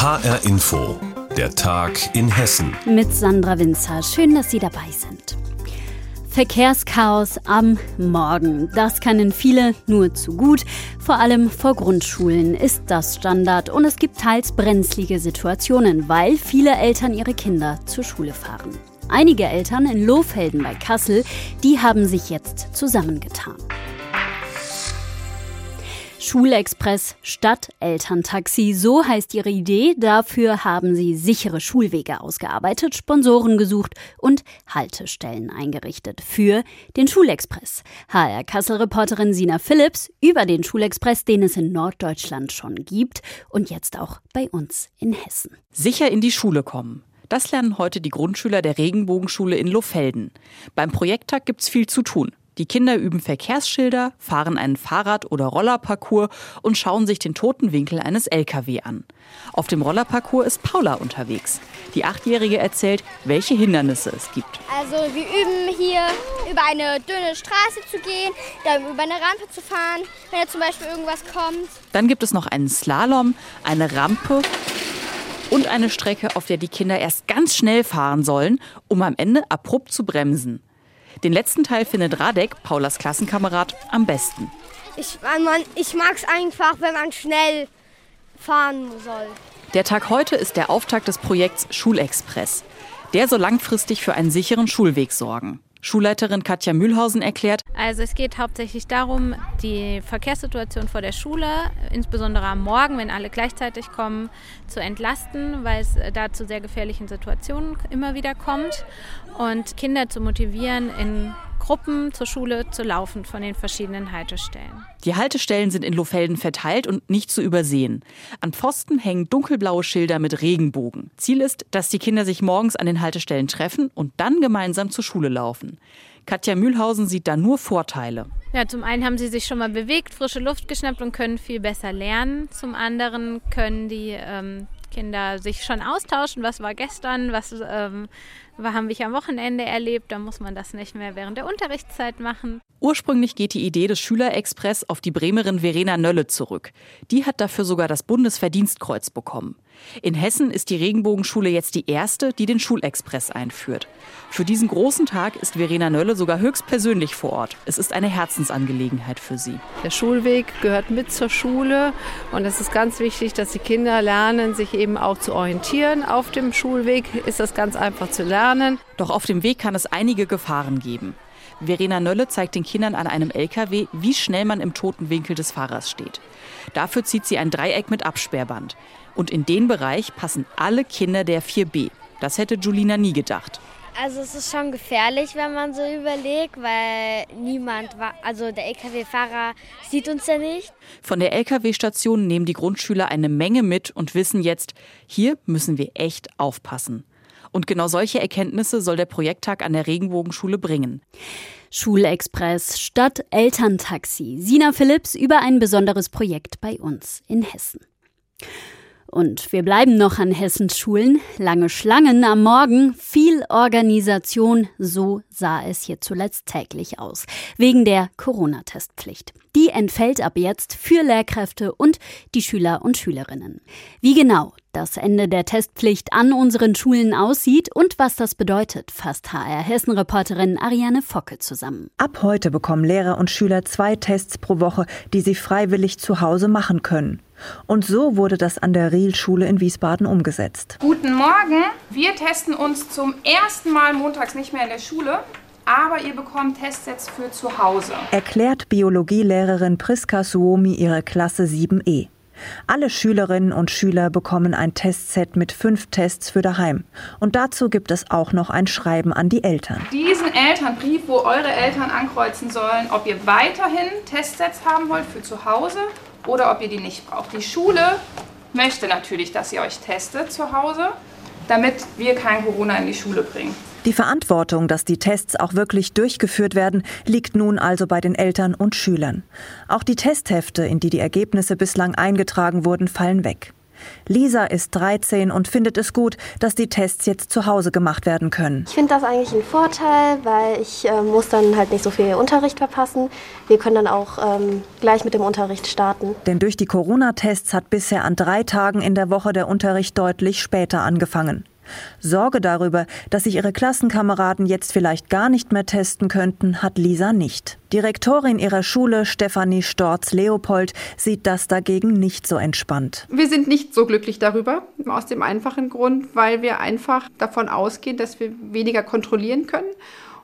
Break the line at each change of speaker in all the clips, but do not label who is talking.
HR Info, der Tag in Hessen.
Mit Sandra Winzer. Schön, dass Sie dabei sind. Verkehrschaos am Morgen. Das kennen viele nur zu gut. Vor allem vor Grundschulen ist das Standard und es gibt teils brenzlige Situationen, weil viele Eltern ihre Kinder zur Schule fahren. Einige Eltern in Lohfelden bei Kassel, die haben sich jetzt zusammengetan. Schulexpress statt Elterntaxi, so heißt ihre Idee. Dafür haben sie sichere Schulwege ausgearbeitet, Sponsoren gesucht und Haltestellen eingerichtet für den Schulexpress. HR Kassel-Reporterin Sina Phillips über den Schulexpress, den es in Norddeutschland schon gibt und jetzt auch bei uns in Hessen.
Sicher in die Schule kommen. Das lernen heute die Grundschüler der Regenbogenschule in Lohfelden. Beim Projekttag gibt's viel zu tun. Die Kinder üben Verkehrsschilder, fahren einen Fahrrad- oder Rollerparcours und schauen sich den toten Winkel eines LKW an. Auf dem Rollerparcours ist Paula unterwegs. Die Achtjährige erzählt, welche Hindernisse es gibt.
Also wir üben hier über eine dünne Straße zu gehen, dann über eine Rampe zu fahren, wenn da zum Beispiel irgendwas kommt.
Dann gibt es noch einen Slalom, eine Rampe und eine Strecke, auf der die Kinder erst ganz schnell fahren sollen, um am Ende abrupt zu bremsen. Den letzten Teil findet Radek, Paulas Klassenkamerad, am besten.
Ich, man, ich mag es einfach, wenn man schnell fahren soll.
Der Tag heute ist der Auftakt des Projekts Schulexpress. Der soll langfristig für einen sicheren Schulweg sorgen. Schulleiterin Katja Mühlhausen erklärt.
Also es geht hauptsächlich darum, die Verkehrssituation vor der Schule, insbesondere am Morgen, wenn alle gleichzeitig kommen, zu entlasten, weil es da zu sehr gefährlichen Situationen immer wieder kommt und Kinder zu motivieren, in Gruppen zur Schule zu laufen von den verschiedenen Haltestellen.
Die Haltestellen sind in Lohfelden verteilt und nicht zu übersehen. An Pfosten hängen dunkelblaue Schilder mit Regenbogen. Ziel ist, dass die Kinder sich morgens an den Haltestellen treffen und dann gemeinsam zur Schule laufen. Katja Mühlhausen sieht da nur Vorteile.
Ja, zum einen haben sie sich schon mal bewegt, frische Luft geschnappt und können viel besser lernen. Zum anderen können die ähm, Kinder sich schon austauschen, was war gestern, was ähm, haben wir am Wochenende erlebt. Da muss man das nicht mehr während der Unterrichtszeit machen.
Ursprünglich geht die Idee des Schülerexpress auf die Bremerin Verena Nölle zurück. Die hat dafür sogar das Bundesverdienstkreuz bekommen. In Hessen ist die Regenbogenschule jetzt die erste, die den Schulexpress einführt. Für diesen großen Tag ist Verena Nölle sogar höchstpersönlich vor Ort. Es ist eine Herzensangelegenheit für sie.
Der Schulweg gehört mit zur Schule und es ist ganz wichtig, dass die Kinder lernen, sich eben auch zu orientieren. Auf dem Schulweg ist das ganz einfach zu lernen.
Doch auf dem Weg kann es einige Gefahren geben. Verena Nölle zeigt den Kindern an einem LKW, wie schnell man im toten Winkel des Fahrers steht. Dafür zieht sie ein Dreieck mit Absperrband. Und in den Bereich passen alle Kinder der 4b. Das hätte Julina nie gedacht.
Also es ist schon gefährlich, wenn man so überlegt, weil niemand, also der Lkw-Fahrer sieht uns ja nicht.
Von der Lkw-Station nehmen die Grundschüler eine Menge mit und wissen jetzt, hier müssen wir echt aufpassen. Und genau solche Erkenntnisse soll der Projekttag an der Regenbogenschule bringen.
Schulexpress statt Elterntaxi. Sina Philipps über ein besonderes Projekt bei uns in Hessen. Und wir bleiben noch an Hessens Schulen. Lange Schlangen am Morgen, viel Organisation, so sah es hier zuletzt täglich aus. Wegen der Corona-Testpflicht. Die entfällt ab jetzt für Lehrkräfte und die Schüler und Schülerinnen. Wie genau das Ende der Testpflicht an unseren Schulen aussieht und was das bedeutet, fasst HR Hessen-Reporterin Ariane Focke zusammen.
Ab heute bekommen Lehrer und Schüler zwei Tests pro Woche, die sie freiwillig zu Hause machen können. Und so wurde das an der Riel-Schule in Wiesbaden umgesetzt.
Guten Morgen. Wir testen uns zum ersten Mal montags nicht mehr in der Schule. Aber ihr bekommt Testsets für zu Hause.
Erklärt Biologielehrerin Priska Suomi ihre Klasse 7e. Alle Schülerinnen und Schüler bekommen ein Testset mit fünf Tests für daheim. Und dazu gibt es auch noch ein Schreiben an die Eltern.
Diesen Elternbrief, wo eure Eltern ankreuzen sollen, ob ihr weiterhin Testsets haben wollt für zu Hause oder ob ihr die nicht braucht. Die Schule möchte natürlich, dass ihr euch testet zu Hause, damit wir kein Corona in die Schule bringen.
Die Verantwortung, dass die Tests auch wirklich durchgeführt werden, liegt nun also bei den Eltern und Schülern. Auch die Testhefte, in die die Ergebnisse bislang eingetragen wurden, fallen weg. Lisa ist 13 und findet es gut, dass die Tests jetzt zu Hause gemacht werden können.
Ich finde das eigentlich ein Vorteil, weil ich äh, muss dann halt nicht so viel Unterricht verpassen. Wir können dann auch ähm, gleich mit dem Unterricht starten.
Denn durch die Corona-Tests hat bisher an drei Tagen in der Woche der Unterricht deutlich später angefangen. Sorge darüber, dass sich ihre Klassenkameraden jetzt vielleicht gar nicht mehr testen könnten, hat Lisa nicht. Direktorin ihrer Schule, Stefanie Storz-Leopold, sieht das dagegen nicht so entspannt.
Wir sind nicht so glücklich darüber, aus dem einfachen Grund, weil wir einfach davon ausgehen, dass wir weniger kontrollieren können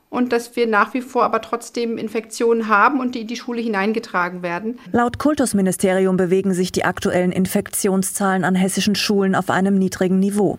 und dass wir nach wie vor aber trotzdem Infektionen haben und die in die Schule hineingetragen werden.
Laut Kultusministerium bewegen sich die aktuellen Infektionszahlen an hessischen Schulen auf einem niedrigen Niveau.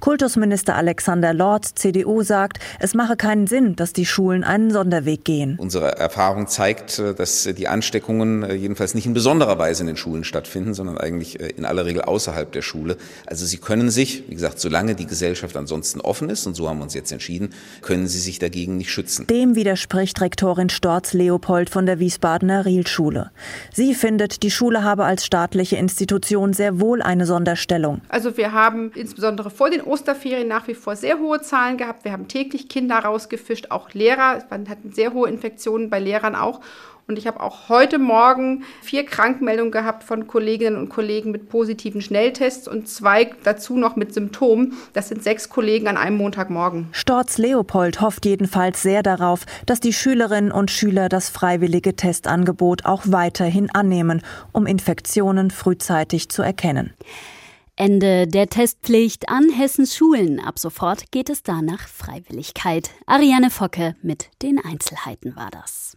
Kultusminister Alexander Lorz, CDU, sagt, es mache keinen Sinn, dass die Schulen einen Sonderweg gehen.
Unsere Erfahrung zeigt, äh, dass die Ansteckungen äh, jedenfalls nicht in besonderer Weise in den Schulen stattfinden, sondern eigentlich äh, in aller Regel außerhalb der Schule. Also sie können sich, wie gesagt, solange die Gesellschaft ansonsten offen ist, und so haben wir uns jetzt entschieden, können sie sich dagegen nicht schützen.
Dem widerspricht Rektorin Storz Leopold von der Wiesbadener Rielschule. Sie findet, die Schule habe als staatliche Institution sehr wohl eine Sonderstellung.
Also wir haben insbesondere vor den Osterferien nach wie vor sehr hohe Zahlen gehabt. Wir haben täglich Kinder rausgefischt, auch Lehrer. Man hatten sehr hohe Infektionen bei Lehrern auch. Und ich habe auch heute Morgen vier Krankmeldungen gehabt von Kolleginnen und Kollegen mit positiven Schnelltests und zwei dazu noch mit Symptomen. Das sind sechs Kollegen an einem Montagmorgen.
Storz Leopold hofft jedenfalls sehr darauf, dass die Schülerinnen und Schüler das freiwillige Testangebot auch weiterhin annehmen, um Infektionen frühzeitig zu erkennen.
Ende der Testpflicht an Hessens Schulen. Ab sofort geht es da nach Freiwilligkeit. Ariane Focke mit den Einzelheiten war das.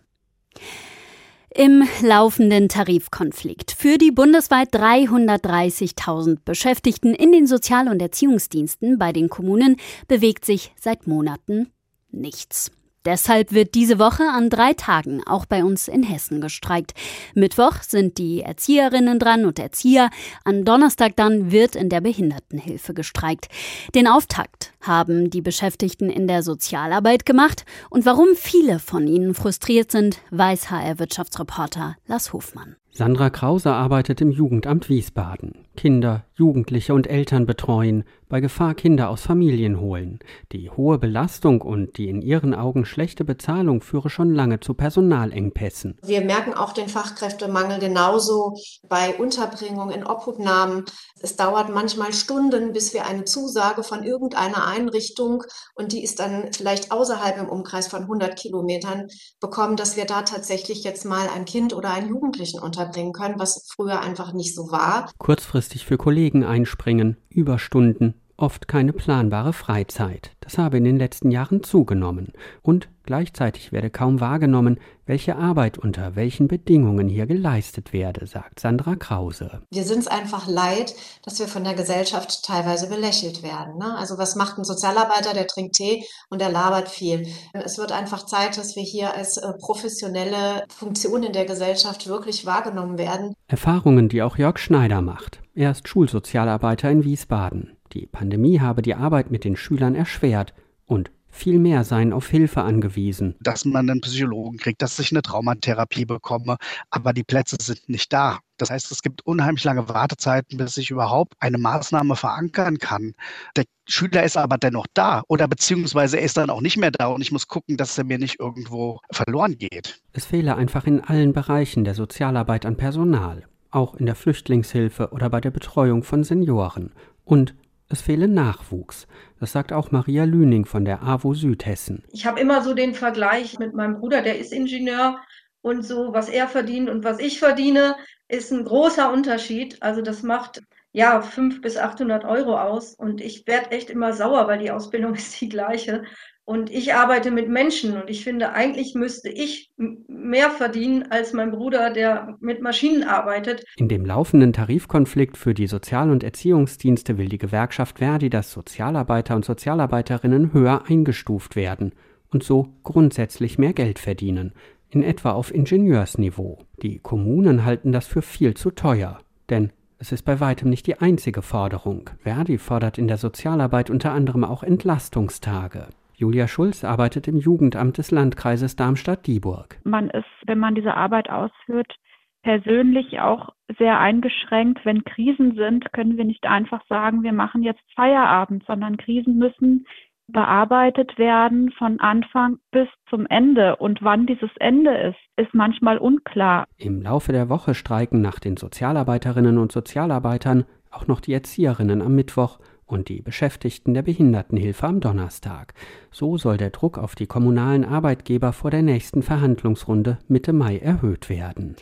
Im laufenden Tarifkonflikt für die bundesweit 330.000 Beschäftigten in den Sozial- und Erziehungsdiensten bei den Kommunen bewegt sich seit Monaten nichts. Deshalb wird diese Woche an drei Tagen auch bei uns in Hessen gestreikt. Mittwoch sind die Erzieherinnen dran und Erzieher. An Donnerstag dann wird in der Behindertenhilfe gestreikt. Den Auftakt haben die Beschäftigten in der Sozialarbeit gemacht. Und warum viele von ihnen frustriert sind, weiß HR-Wirtschaftsreporter Lars Hofmann.
Sandra Krause arbeitet im Jugendamt Wiesbaden. Kinder, Jugendliche und Eltern betreuen, bei Gefahr Kinder aus Familien holen. Die hohe Belastung und die in ihren Augen schlechte Bezahlung führe schon lange zu Personalengpässen.
Wir merken auch den Fachkräftemangel genauso bei Unterbringung in Obhutnahmen. Es dauert manchmal Stunden, bis wir eine Zusage von irgendeiner Einrichtung und die ist dann vielleicht außerhalb im Umkreis von 100 Kilometern bekommen, dass wir da tatsächlich jetzt mal ein Kind oder einen Jugendlichen unterbringen können, was früher einfach nicht so war.
Kurzfristig für Kollegen einspringen, Überstunden, oft keine planbare Freizeit. Das habe in den letzten Jahren zugenommen. Und gleichzeitig werde kaum wahrgenommen, welche Arbeit unter welchen Bedingungen hier geleistet werde, sagt Sandra Krause.
Wir sind es einfach leid, dass wir von der Gesellschaft teilweise belächelt werden. Ne? Also was macht ein Sozialarbeiter, der trinkt Tee und der labert viel. Es wird einfach Zeit, dass wir hier als äh, professionelle Funktion in der Gesellschaft wirklich wahrgenommen werden.
Erfahrungen, die auch Jörg Schneider macht. Er ist Schulsozialarbeiter in Wiesbaden. Die Pandemie habe die Arbeit mit den Schülern erschwert und viel mehr seien auf Hilfe angewiesen.
Dass man einen Psychologen kriegt, dass ich eine Traumatherapie bekomme, aber die Plätze sind nicht da. Das heißt, es gibt unheimlich lange Wartezeiten, bis ich überhaupt eine Maßnahme verankern kann. Der Schüler ist aber dennoch da oder beziehungsweise er ist dann auch nicht mehr da und ich muss gucken, dass er mir nicht irgendwo verloren geht.
Es fehle einfach in allen Bereichen der Sozialarbeit an Personal, auch in der Flüchtlingshilfe oder bei der Betreuung von Senioren. Und es fehle Nachwuchs. Das sagt auch Maria Lüning von der AWO Südhessen.
Ich habe immer so den Vergleich mit meinem Bruder, der ist Ingenieur und so, was er verdient und was ich verdiene, ist ein großer Unterschied. Also das macht ja 500 bis 800 Euro aus und ich werde echt immer sauer, weil die Ausbildung ist die gleiche. Und ich arbeite mit Menschen und ich finde, eigentlich müsste ich mehr verdienen als mein Bruder, der mit Maschinen arbeitet.
In dem laufenden Tarifkonflikt für die Sozial- und Erziehungsdienste will die Gewerkschaft Verdi, dass Sozialarbeiter und Sozialarbeiterinnen höher eingestuft werden und so grundsätzlich mehr Geld verdienen, in etwa auf Ingenieursniveau. Die Kommunen halten das für viel zu teuer, denn es ist bei weitem nicht die einzige Forderung. Verdi fordert in der Sozialarbeit unter anderem auch Entlastungstage. Julia Schulz arbeitet im Jugendamt des Landkreises Darmstadt-Dieburg.
Man ist, wenn man diese Arbeit ausführt, persönlich auch sehr eingeschränkt. Wenn Krisen sind, können wir nicht einfach sagen, wir machen jetzt Feierabend, sondern Krisen müssen bearbeitet werden von Anfang bis zum Ende. Und wann dieses Ende ist, ist manchmal unklar.
Im Laufe der Woche streiken nach den Sozialarbeiterinnen und Sozialarbeitern auch noch die Erzieherinnen am Mittwoch und die Beschäftigten der Behindertenhilfe am Donnerstag. So soll der Druck auf die kommunalen Arbeitgeber vor der nächsten Verhandlungsrunde Mitte Mai erhöht werden.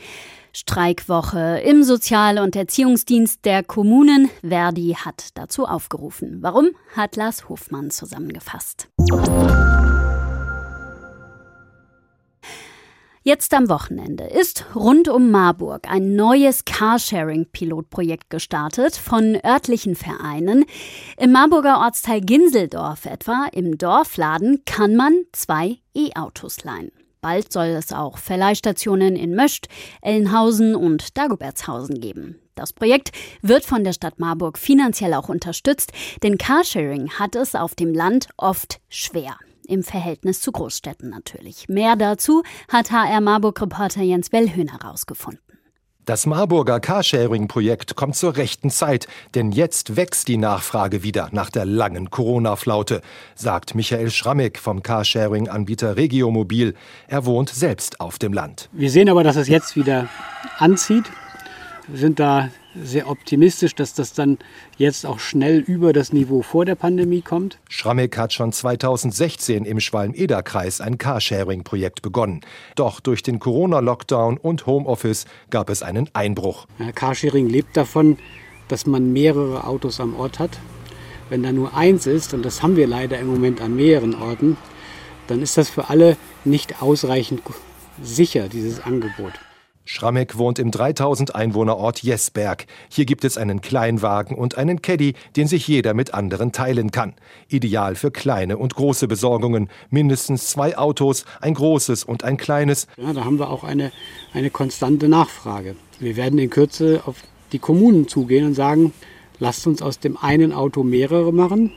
Streikwoche im Sozial- und Erziehungsdienst der Kommunen. Verdi hat dazu aufgerufen. Warum, hat Lars Hofmann zusammengefasst. Jetzt am Wochenende ist rund um Marburg ein neues Carsharing-Pilotprojekt gestartet von örtlichen Vereinen. Im Marburger Ortsteil Ginseldorf etwa, im Dorfladen, kann man zwei E-Autos leihen. Bald soll es auch Verleihstationen in Möst, Ellenhausen und Dagobertshausen geben. Das Projekt wird von der Stadt Marburg finanziell auch unterstützt, denn Carsharing hat es auf dem Land oft schwer. Im Verhältnis zu Großstädten natürlich. Mehr dazu hat HR Marburg-Reporter Jens Wellhöhn herausgefunden.
Das Marburger Carsharing-Projekt kommt zur rechten Zeit, denn jetzt wächst die Nachfrage wieder nach der langen Corona-Flaute, sagt Michael Schrammick vom Carsharing-Anbieter Regiomobil. Er wohnt selbst auf dem Land.
Wir sehen aber, dass es jetzt wieder anzieht. Wir sind da sehr optimistisch, dass das dann jetzt auch schnell über das Niveau vor der Pandemie kommt.
Schrammick hat schon 2016 im Schwalm-Eder-Kreis ein Carsharing-Projekt begonnen. Doch durch den Corona-Lockdown und Homeoffice gab es einen Einbruch.
Ja, Carsharing lebt davon, dass man mehrere Autos am Ort hat. Wenn da nur eins ist, und das haben wir leider im Moment an mehreren Orten, dann ist das für alle nicht ausreichend sicher, dieses Angebot.
Schrammeck wohnt im 3000 Einwohnerort Jesberg. Hier gibt es einen Kleinwagen und einen Caddy, den sich jeder mit anderen teilen kann. Ideal für kleine und große Besorgungen. Mindestens zwei Autos, ein großes und ein kleines.
Ja, da haben wir auch eine, eine konstante Nachfrage. Wir werden in Kürze auf die Kommunen zugehen und sagen, lasst uns aus dem einen Auto mehrere machen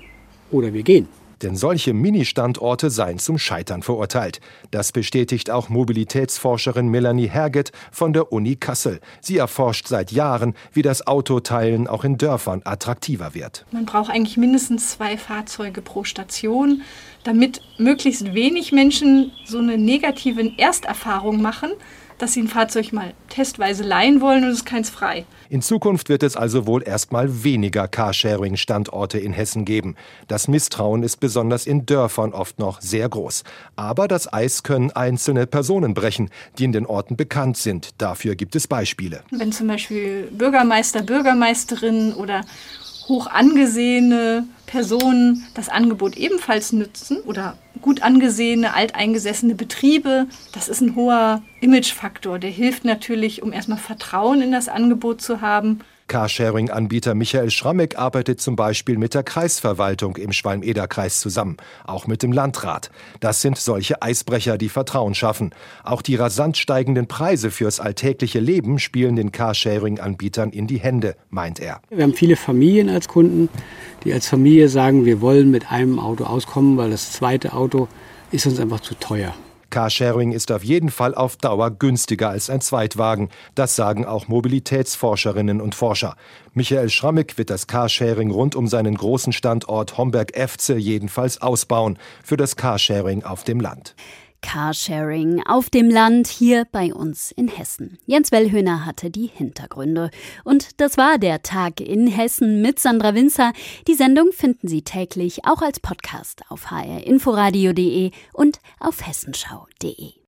oder wir gehen.
Denn solche Mini-Standorte seien zum Scheitern verurteilt. Das bestätigt auch Mobilitätsforscherin Melanie Herget von der Uni Kassel. Sie erforscht seit Jahren, wie das Autoteilen auch in Dörfern attraktiver wird.
Man braucht eigentlich mindestens zwei Fahrzeuge pro Station, damit möglichst wenig Menschen so eine negative Ersterfahrung machen dass sie ein Fahrzeug mal testweise leihen wollen und es ist keins frei.
In Zukunft wird es also wohl erstmal weniger Carsharing-Standorte in Hessen geben. Das Misstrauen ist besonders in Dörfern oft noch sehr groß. Aber das Eis können einzelne Personen brechen, die in den Orten bekannt sind. Dafür gibt es Beispiele.
Wenn zum Beispiel Bürgermeister, Bürgermeisterinnen oder hoch angesehene Personen das Angebot ebenfalls nützen oder gut angesehene, alteingesessene Betriebe. Das ist ein hoher Imagefaktor. Der hilft natürlich, um erstmal Vertrauen in das Angebot zu haben.
Carsharing-Anbieter Michael Schrammeck arbeitet zum Beispiel mit der Kreisverwaltung im Schwalm-Eder-Kreis zusammen, auch mit dem Landrat. Das sind solche Eisbrecher, die Vertrauen schaffen. Auch die rasant steigenden Preise fürs alltägliche Leben spielen den Carsharing-Anbietern in die Hände, meint er.
Wir haben viele Familien als Kunden, die als Familie sagen, wir wollen mit einem Auto auskommen, weil das zweite Auto ist uns einfach zu teuer.
Carsharing ist auf jeden Fall auf Dauer günstiger als ein Zweitwagen. Das sagen auch Mobilitätsforscherinnen und Forscher. Michael Schrammick wird das Carsharing rund um seinen großen Standort Homberg-Efze jedenfalls ausbauen für das Carsharing auf dem Land.
Carsharing auf dem Land hier bei uns in Hessen. Jens Wellhöhner hatte die Hintergründe. Und das war der Tag in Hessen mit Sandra Winzer. Die Sendung finden Sie täglich auch als Podcast auf hrinforadio.de und auf hessenschau.de.